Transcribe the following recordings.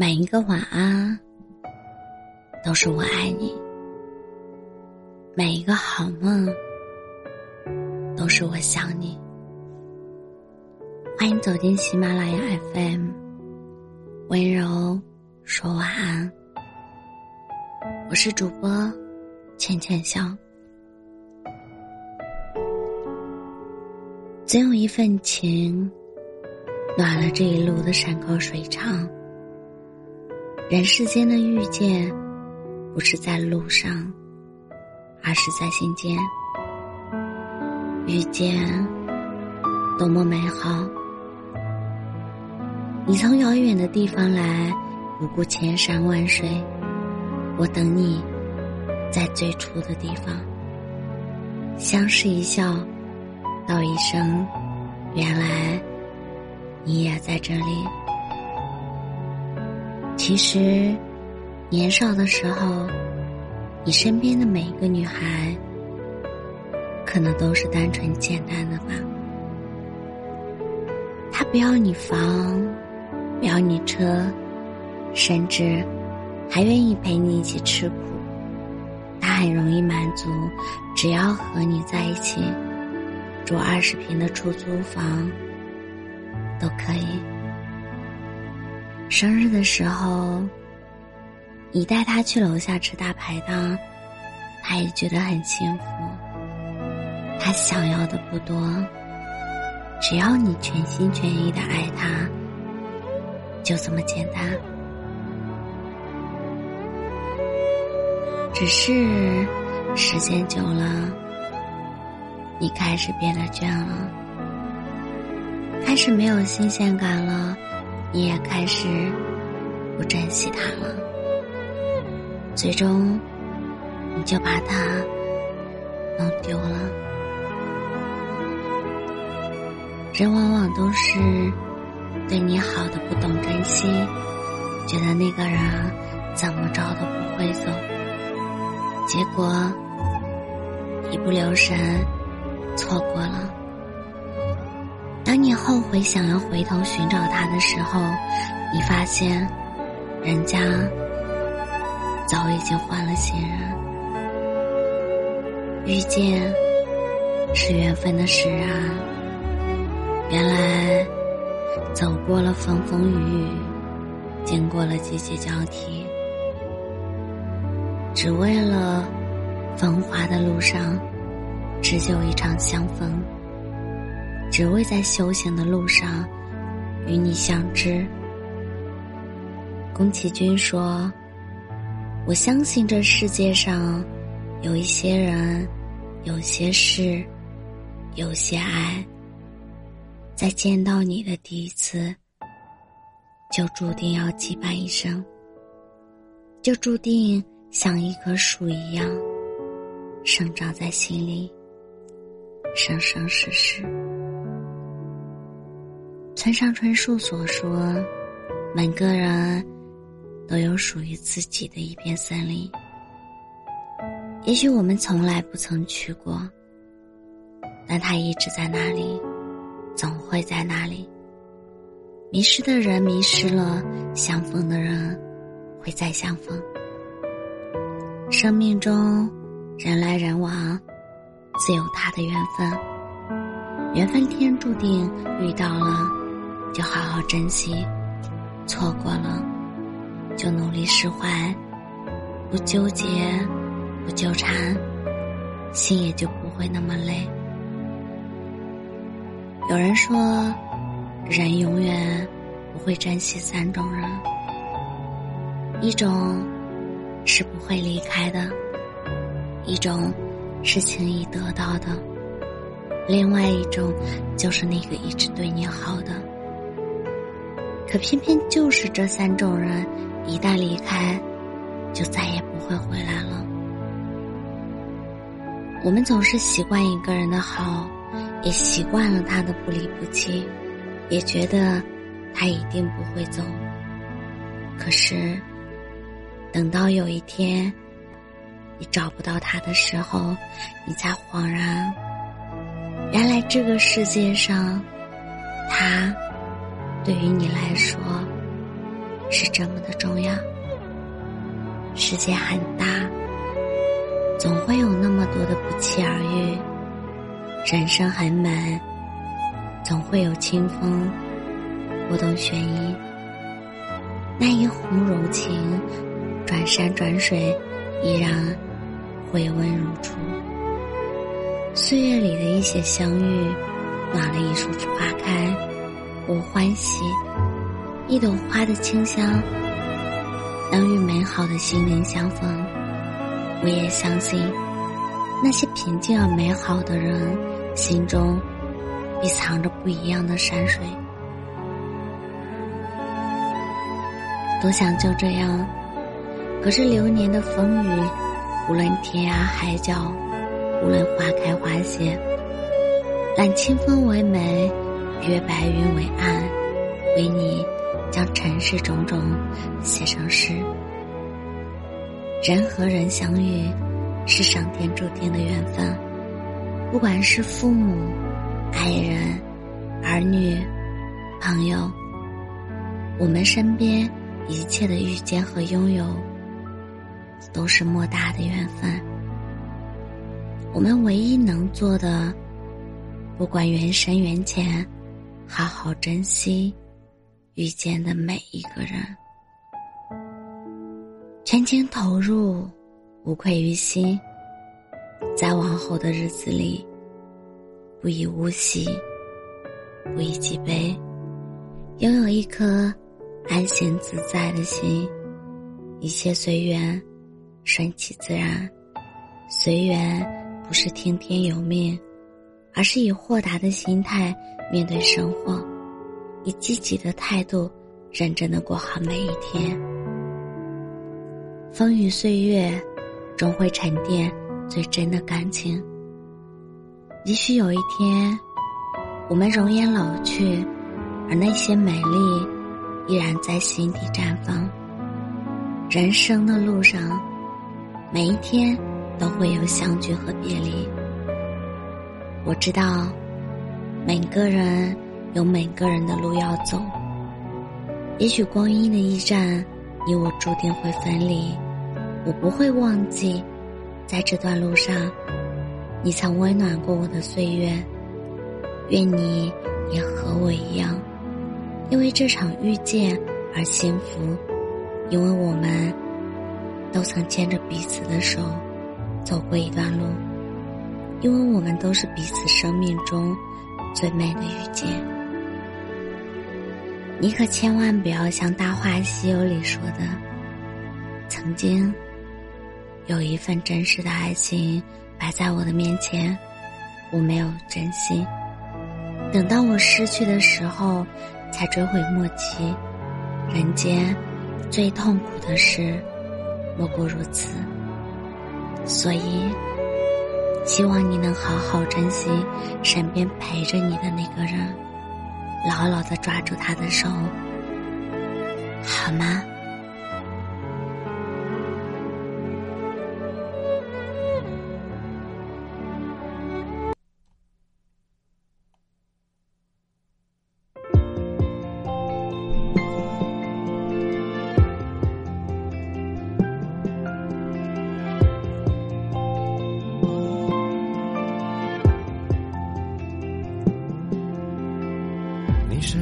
每一个晚安，都是我爱你；每一个好梦，都是我想你。欢迎走进喜马拉雅 FM，温柔说晚安。我是主播倩倩笑。总有一份情，暖了这一路的山高水长。人世间的遇见，不是在路上，而是在心间。遇见，多么美好！你从遥远的地方来，不顾千山万水，我等你，在最初的地方。相视一笑，道一声，原来你也在这里。其实，年少的时候，你身边的每一个女孩，可能都是单纯简单的吧。她不要你房，不要你车，甚至还愿意陪你一起吃苦。她很容易满足，只要和你在一起，住二十平的出租房都可以。生日的时候，你带他去楼下吃大排档，他也觉得很幸福。他想要的不多，只要你全心全意的爱他，就这么简单。只是时间久了，你开始变得倦了，开始没有新鲜感了。你也开始不珍惜他了，最终你就把他弄丢了。人往往都是对你好的不懂珍惜，觉得那个人怎么着都不会走，结果一不留神错过了。当你后悔想要回头寻找他的时候，你发现，人家早已经换了新人。遇见是缘分的使然，原来走过了风风雨雨，经过了季节交替，只为了繁华的路上，只有一场相逢。只为在修行的路上与你相知。宫崎骏说：“我相信这世界上有一些人、有些事、有些爱，在见到你的第一次，就注定要羁绊一生，就注定像一棵树一样生长在心里，生生世世。”村上春树所说：“每个人都有属于自己的一片森林。也许我们从来不曾去过，但它一直在那里，总会在那里。迷失的人迷失了，相逢的人会再相逢。生命中人来人往，自有他的缘分。缘分天注定遇到了。”就好好珍惜，错过了就努力释怀，不纠结，不纠缠，心也就不会那么累。有人说，人永远不会珍惜三种人：一种是不会离开的，一种是轻易得到的，另外一种就是那个一直对你好的。可偏偏就是这三种人，一旦离开，就再也不会回来了。我们总是习惯一个人的好，也习惯了他的不离不弃，也觉得他一定不会走。可是，等到有一天你找不到他的时候，你才恍然，原来这个世界上，他。对于你来说，是这么的重要。世界很大，总会有那么多的不期而遇；人生很美，总会有清风拨动弦音。那一泓柔情，转山转水，依然回温如初。岁月里的一些相遇，暖了一树花开，我欢喜；一朵花的清香。能与美好的心灵相逢，我也相信，那些平静而美好的人，心中必藏着不一样的山水。多想就这样，可是流年的风雨，无论天涯海角，无论花开花谢，揽清风为美，约白云为岸，为你。将尘世种种写成诗。人和人相遇，是上天注定的缘分。不管是父母、爱人、儿女、朋友，我们身边一切的遇见和拥有，都是莫大的缘分。我们唯一能做的，不管缘深缘浅，好好珍惜。遇见的每一个人，全情投入，无愧于心。在往后的日子里，不以物喜，不以己悲，拥有一颗安闲自在的心，一切随缘，顺其自然。随缘不是听天由命，而是以豁达的心态面对生活。以积极的态度，认真的过好每一天。风雨岁月，终会沉淀最真的感情。也许有一天，我们容颜老去，而那些美丽依然在心底绽放。人生的路上，每一天都会有相聚和别离。我知道，每个人。有每个人的路要走，也许光阴的驿站，你我注定会分离。我不会忘记，在这段路上，你曾温暖过我的岁月。愿你也和我一样，因为这场遇见而幸福，因为我们都曾牵着彼此的手走过一段路，因为我们都是彼此生命中最美的遇见。你可千万不要像《大话西游》里说的，曾经有一份真实的爱情摆在我的面前，我没有珍惜，等到我失去的时候，才追悔莫及。人间最痛苦的事，莫过如此。所以，希望你能好好珍惜身边陪着你的那个人。牢牢的抓住他的手，好吗？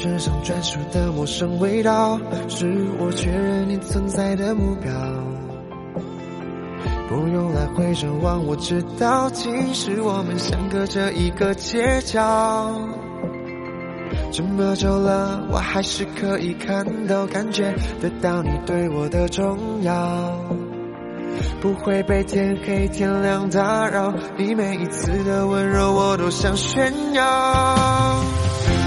身上专属的陌生味道，是我确认你存在的目标。不用来回张望，我知道，其实我们相隔着一个街角。这么久了，我还是可以看到、感觉得到你对我的重要。不会被天黑天亮打扰，你每一次的温柔我都想炫耀。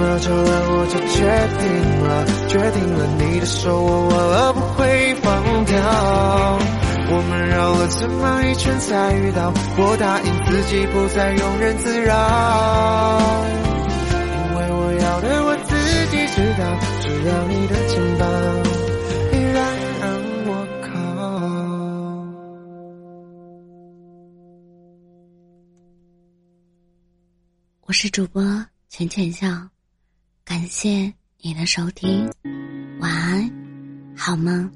么久了，我就决定了，决定了你的手我握了不会放掉。我们绕了这么一圈才遇到，我答应自己不再庸人自扰，因为我要的我自己知道，只要你的肩膀依然让我靠。我是主播浅浅笑，感谢你的收听，晚安，好梦。